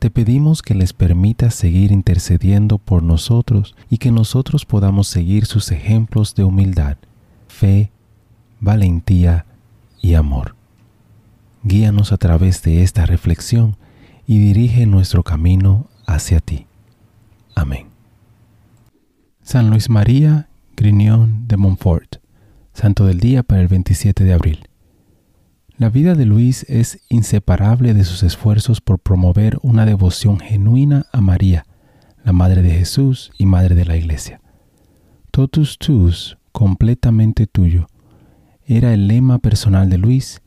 Te pedimos que les permitas seguir intercediendo por nosotros y que nosotros podamos seguir sus ejemplos de humildad, fe, valentía y amor. Guíanos a través de esta reflexión y dirige nuestro camino hacia ti. Amén. San Luis María Grignon de Montfort, Santo del Día para el 27 de abril. La vida de Luis es inseparable de sus esfuerzos por promover una devoción genuina a María, la Madre de Jesús y Madre de la Iglesia. Totus tuus, completamente tuyo, era el lema personal de Luis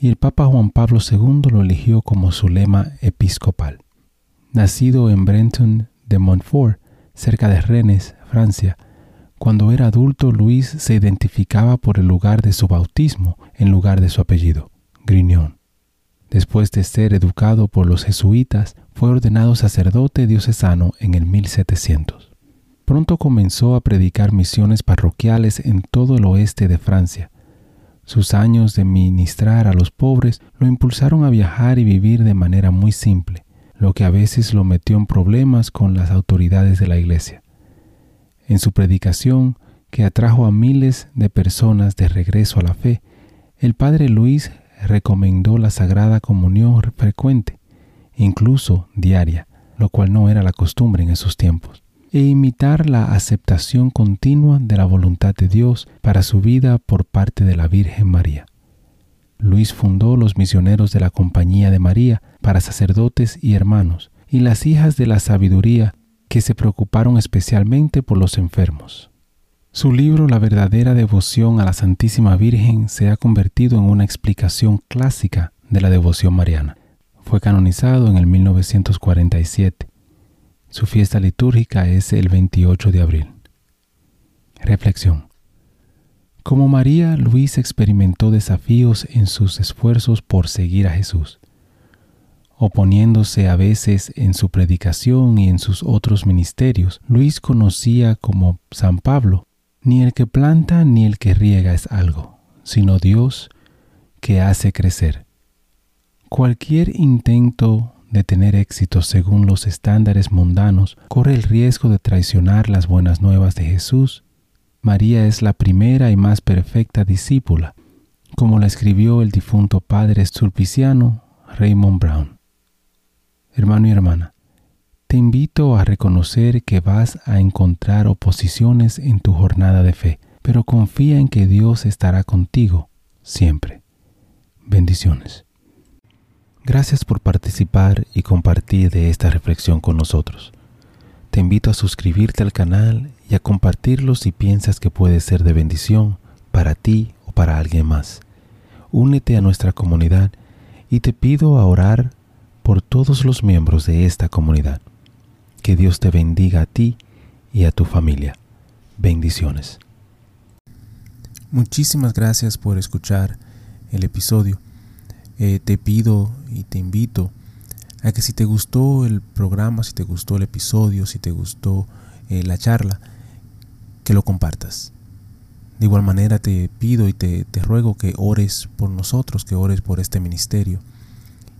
y el Papa Juan Pablo II lo eligió como su lema episcopal. Nacido en Brenton de Montfort, cerca de Rennes, Francia, cuando era adulto, Luis se identificaba por el lugar de su bautismo en lugar de su apellido, Grignon. Después de ser educado por los jesuitas, fue ordenado sacerdote diocesano en el 1700. Pronto comenzó a predicar misiones parroquiales en todo el oeste de Francia. Sus años de ministrar a los pobres lo impulsaron a viajar y vivir de manera muy simple, lo que a veces lo metió en problemas con las autoridades de la iglesia. En su predicación, que atrajo a miles de personas de regreso a la fe, el padre Luis recomendó la Sagrada Comunión frecuente, incluso diaria, lo cual no era la costumbre en esos tiempos, e imitar la aceptación continua de la voluntad de Dios para su vida por parte de la Virgen María. Luis fundó los misioneros de la Compañía de María para sacerdotes y hermanos, y las hijas de la sabiduría que se preocuparon especialmente por los enfermos. Su libro La verdadera devoción a la Santísima Virgen se ha convertido en una explicación clásica de la devoción mariana. Fue canonizado en el 1947. Su fiesta litúrgica es el 28 de abril. Reflexión. Como María, Luis experimentó desafíos en sus esfuerzos por seguir a Jesús oponiéndose a veces en su predicación y en sus otros ministerios. Luis conocía como San Pablo, ni el que planta ni el que riega es algo, sino Dios que hace crecer. Cualquier intento de tener éxito según los estándares mundanos corre el riesgo de traicionar las buenas nuevas de Jesús. María es la primera y más perfecta discípula, como la escribió el difunto padre sulpiciano Raymond Brown. Hermano y hermana, te invito a reconocer que vas a encontrar oposiciones en tu jornada de fe, pero confía en que Dios estará contigo siempre. Bendiciones. Gracias por participar y compartir de esta reflexión con nosotros. Te invito a suscribirte al canal y a compartirlo si piensas que puede ser de bendición para ti o para alguien más. Únete a nuestra comunidad y te pido a orar por todos los miembros de esta comunidad. Que Dios te bendiga a ti y a tu familia. Bendiciones. Muchísimas gracias por escuchar el episodio. Eh, te pido y te invito a que si te gustó el programa, si te gustó el episodio, si te gustó eh, la charla, que lo compartas. De igual manera te pido y te, te ruego que ores por nosotros, que ores por este ministerio